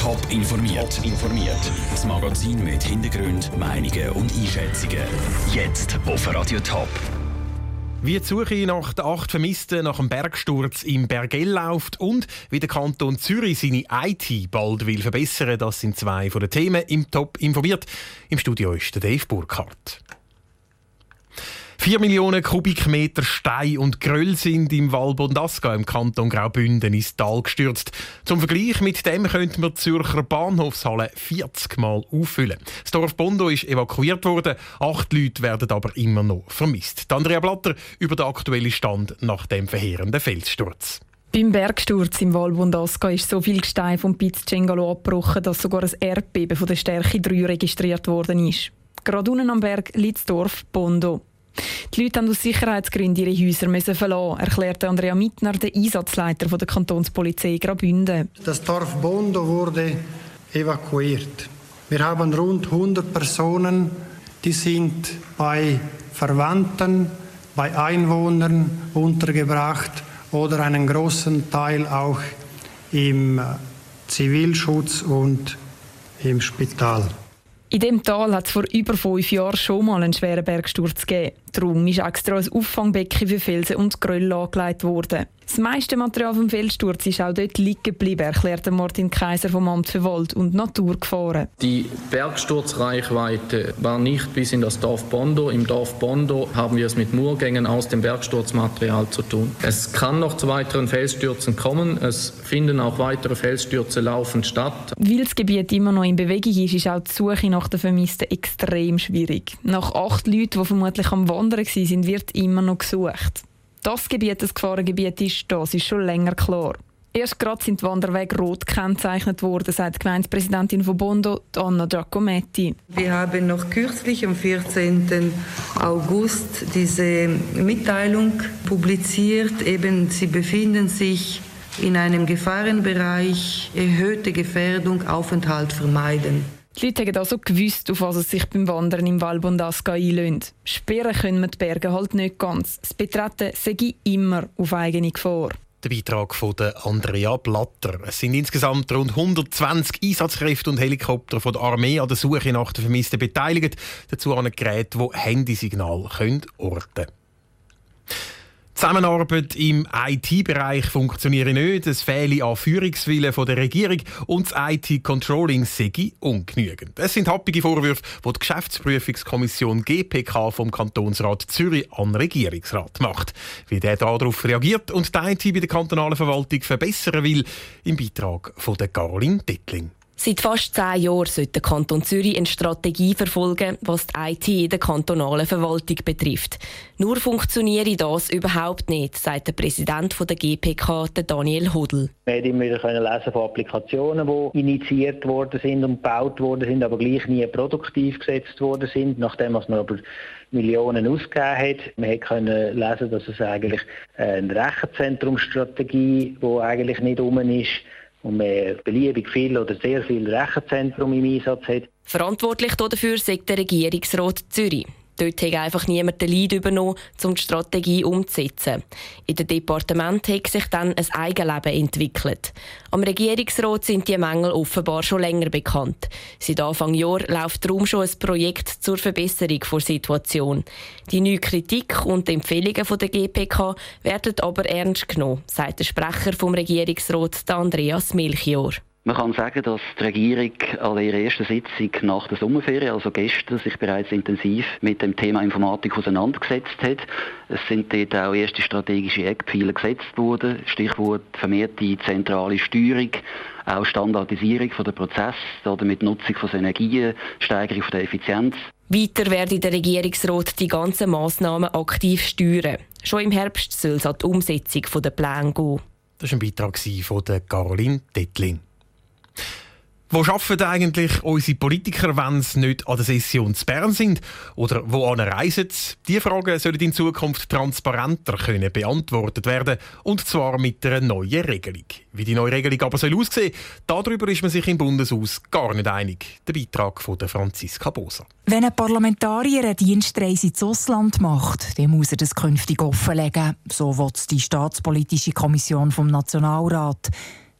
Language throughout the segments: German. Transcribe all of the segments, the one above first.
Top informiert. informiert. Das Magazin mit Hintergrund, Meinungen und Einschätzungen. Jetzt auf Radio Top. Wie die Suche nach den acht Vermissten nach dem Bergsturz im Bergell läuft und wie der Kanton Zürich seine IT bald will verbessern, das sind zwei von den Themen im Top informiert. Im Studio ist der Dave Burkhardt. 4 Millionen Kubikmeter Stein und Gröll sind im Val Bondasca im Kanton Graubünden ins Tal gestürzt. Zum Vergleich mit dem könnte man die Zürcher Bahnhofshalle 40 Mal auffüllen. Das Dorf Bondo ist evakuiert worden, acht Leute werden aber immer noch vermisst. Andrea Blatter über den aktuellen Stand nach dem verheerenden Felssturz. Beim Bergsturz im Val Bondasca ist so viel Gestein vom Piz Cengalo abgebrochen, dass sogar ein Erdbeben von der Stärke 3 registriert worden ist. Gerade unten am Berg liegt das Dorf Bondo. Die Leute haben aus Sicherheitsgründen ihre Häuser müssen verlassen, erklärte Andrea Mittner, der Einsatzleiter der Kantonspolizei Graubünden. Das Dorf Bondo wurde evakuiert. Wir haben rund 100 Personen, die sind bei Verwandten, bei Einwohnern untergebracht oder einen großen Teil auch im Zivilschutz und im Spital. In dem Tal hat es vor über fünf Jahren schon mal einen schweren Bergsturz gegeben. Darum ist extra ein Auffangbecken für Felsen und Gröll angelegt worden. Das meiste Material vom Felssturz ist auch dort liegen geblieben, erklärte Martin Kaiser vom Amt für Wald und Natur gefahren. Die Bergsturzreichweite war nicht bis in das Dorf Bondo. Im Dorf Bondo haben wir es mit Murgängen aus dem Bergsturzmaterial zu tun. Es kann noch zu weiteren Felsstürzen kommen. Es finden auch weitere Felsstürze laufend statt. Weil das Gebiet immer noch in Bewegung ist, ist auch die Suche nach den Vermissten extrem schwierig. Nach acht Leuten, die vermutlich am Wandern waren, wird immer noch gesucht. Das Gebiet das Gefahrengebiet ist, das ist schon länger klar. Erst gerade sind die Wanderwege rot gekennzeichnet worden, sagt die Gemeindepräsidentin von Bondo, Anna Giacometti. Wir haben noch kürzlich am 14. August diese Mitteilung publiziert. Eben, sie befinden sich in einem Gefahrenbereich, erhöhte Gefährdung, Aufenthalt vermeiden. Die Leute haben also gewusst, auf was es sich beim Wandern im Val Bondasca einlöhnt. Sperren können wir die Berge halt nicht ganz. Das Betreten sei immer auf eigene Gefahr. Der Beitrag von Andrea Blatter. Es sind insgesamt rund 120 Einsatzkräfte und Helikopter von der Armee an der Suche nach den Vermissten beteiligt. Dazu an Gerät, die Handysignal orten können. Zusammenarbeit im IT-Bereich funktioniert nicht, es fehle an Führungswillen der Regierung und das IT-Controlling sei ungenügend. Es sind happige Vorwürfe, die die Geschäftsprüfungskommission GPK vom Kantonsrat Zürich an den Regierungsrat macht. Wie der darauf reagiert und die IT bei der kantonalen Verwaltung verbessern will, im Beitrag von der Caroline Dettling. Seit fast zehn Jahren sollte der Kanton Zürich eine Strategie verfolgen, was die IT in der kantonalen Verwaltung betrifft. Nur funktioniere das überhaupt nicht, sagt der Präsident der GPK, Daniel Hudl. Wir haben immer wieder lesen von Applikationen, die initiiert worden sind und gebaut worden sind, aber gleich nie produktiv gesetzt worden sind, nachdem was man aber Millionen ausgegeben hat. Wir können lesen, dass es eigentlich eine Rechenzentrumsstrategie, die eigentlich nicht um ist, und man beliebig viel oder sehr viel Rechenzentrum im Einsatz hat. Verantwortlich dafür sagt der Regierungsrat Zürich. Dort hat einfach niemand den Leid übernommen, um die Strategie umzusetzen. In dem Departement hat sich dann ein Eigenleben entwickelt. Am Regierungsrat sind die Mängel offenbar schon länger bekannt. Seit Anfang Jahr läuft darum schon ein Projekt zur Verbesserung der Situation. Die neue Kritik und Empfehlungen der GPK werden aber ernst genommen, sagt der Sprecher vom Regierungsrat Andreas Milchior. Man kann sagen, dass die Regierung an ihrer ersten Sitzung nach der Sommerferien, also gestern, sich bereits intensiv mit dem Thema Informatik auseinandergesetzt hat. Es sind dort auch erste strategische Eckpfeiler gesetzt worden. Stichwort vermehrte zentrale Steuerung, auch Standardisierung der Prozesse, damit Nutzung von Energien, Steigerung der Effizienz. Weiter werde der Regierungsrat die ganzen Massnahmen aktiv steuern. Schon im Herbst soll es an die Umsetzung der Pläne gehen. Das war ein Beitrag von Caroline Dettling. Wo arbeiten eigentlich unsere Politiker, wenn sie nicht an der Session zu Bern sind? Oder wo reisen sie? Diese Fragen sollen in Zukunft transparenter können beantwortet werden. Und zwar mit einer neuen Regelung. Wie die neue Regelung aber soll aussehen darüber ist man sich im Bundeshaus gar nicht einig. Der Beitrag von Franziska Bosa. Wenn ein Parlamentarier eine Dienstreise ins Ausland macht, dann muss er das künftig offenlegen. So will die Staatspolitische Kommission vom Nationalrat.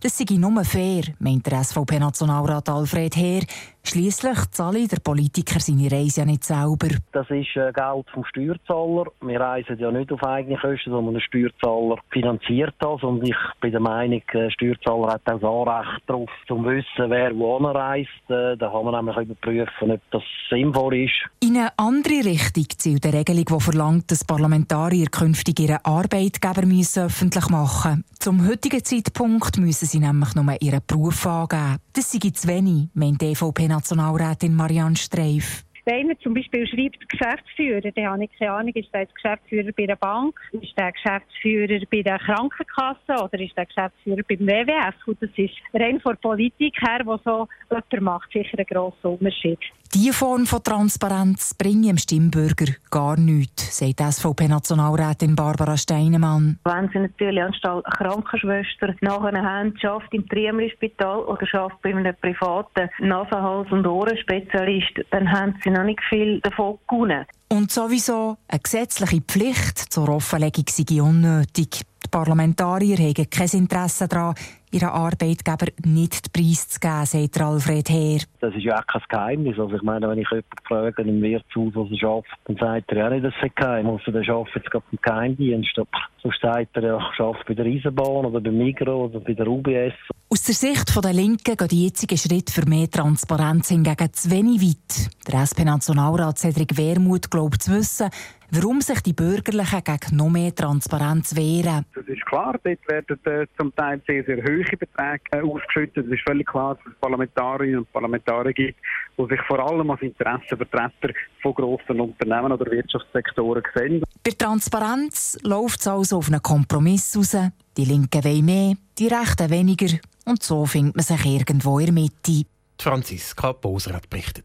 Das sei nur fair, meint der SVP-Nationalrat Alfred Heer. Schliesslich zahle der Politiker seine Reise ja nicht selber. Das ist äh, Geld vom Steuerzahler. Wir reisen ja nicht auf eigene Kosten, sondern der Steuerzahler finanziert das. Und ich bin der Meinung, der Steuerzahler hat auch das Anrecht darauf, zu wissen, wer wohin reist. Äh, da kann man nämlich überprüfen, ob das sinnvoll ist. In eine andere Richtung zielt eine Regelung, die verlangt, dass Parlamentarier künftig ihren Arbeitgeber müssen öffentlich machen müssen. Zum heutigen Zeitpunkt müssen sie nämlich nur ihren Beruf angeben. Das sei zu wenig, meint die EVP-Nationalrätin Marianne Streif. Wenn man zum Beispiel schreibt Geschäftsführer, dann habe ich keine Ahnung, ist der Geschäftsführer bei der Bank, ist der Geschäftsführer bei der Krankenkasse oder ist der Geschäftsführer beim WWF? Und das ist rein von Politik her, wo so jemand macht, sicher einen grossen Unterschied. Diese Form von Transparenz bringt dem Stimmbürger gar nichts, sagt SVP-Nationalrätin Barbara Steinemann. Wenn Sie natürlich anstelle Krankenschwester nachher haben, schafft im Triemli-Spital oder schafft bei einem privaten Nase-, Hals- und Ohrenspezialist, dann haben Sie noch nicht viel davon gewonnen. Und sowieso eine gesetzliche Pflicht zur Offenlegung sei unnötig. Die Parlamentarier haben kein Interesse daran, ihren Arbeitgeber nicht preiszugeben, sagt Alfred Heer. Das ist ja auch kein Geheimnis. Also ich meine, wenn ich jemanden frage im Wirtshaus, was er arbeitet, dann sagt er ja nicht, dass es geheim ist. Also der arbeitet jetzt gerade beim Geheimdienst. Sonst sagt er, ja, ich arbeite bei der Eisenbahn oder beim Migro oder bei der UBS. Aus der Sicht der Linken gehen die jetzigen Schritte für mehr Transparenz hingegen zu wenig weit. Der SP-Nationalrat Cedric Wermuth glaubt zu wissen, warum sich die Bürgerlichen gegen noch mehr Transparenz wehren. Das ist klar, dort werden äh, zum Teil sehr, sehr hohe Beträge äh, ausgeschüttet. Es ist völlig klar, dass es Parlamentarierinnen und Parlamentarier gibt, die sich vor allem als Interessenvertreter von grossen Unternehmen oder Wirtschaftssektoren sehen. Bei Transparenz läuft es also auf einen Kompromiss raus. Die Linken wollen mehr, die Rechten weniger. Und so findet man sich irgendwo in der Mitte. Franziska Boser hat berichtet.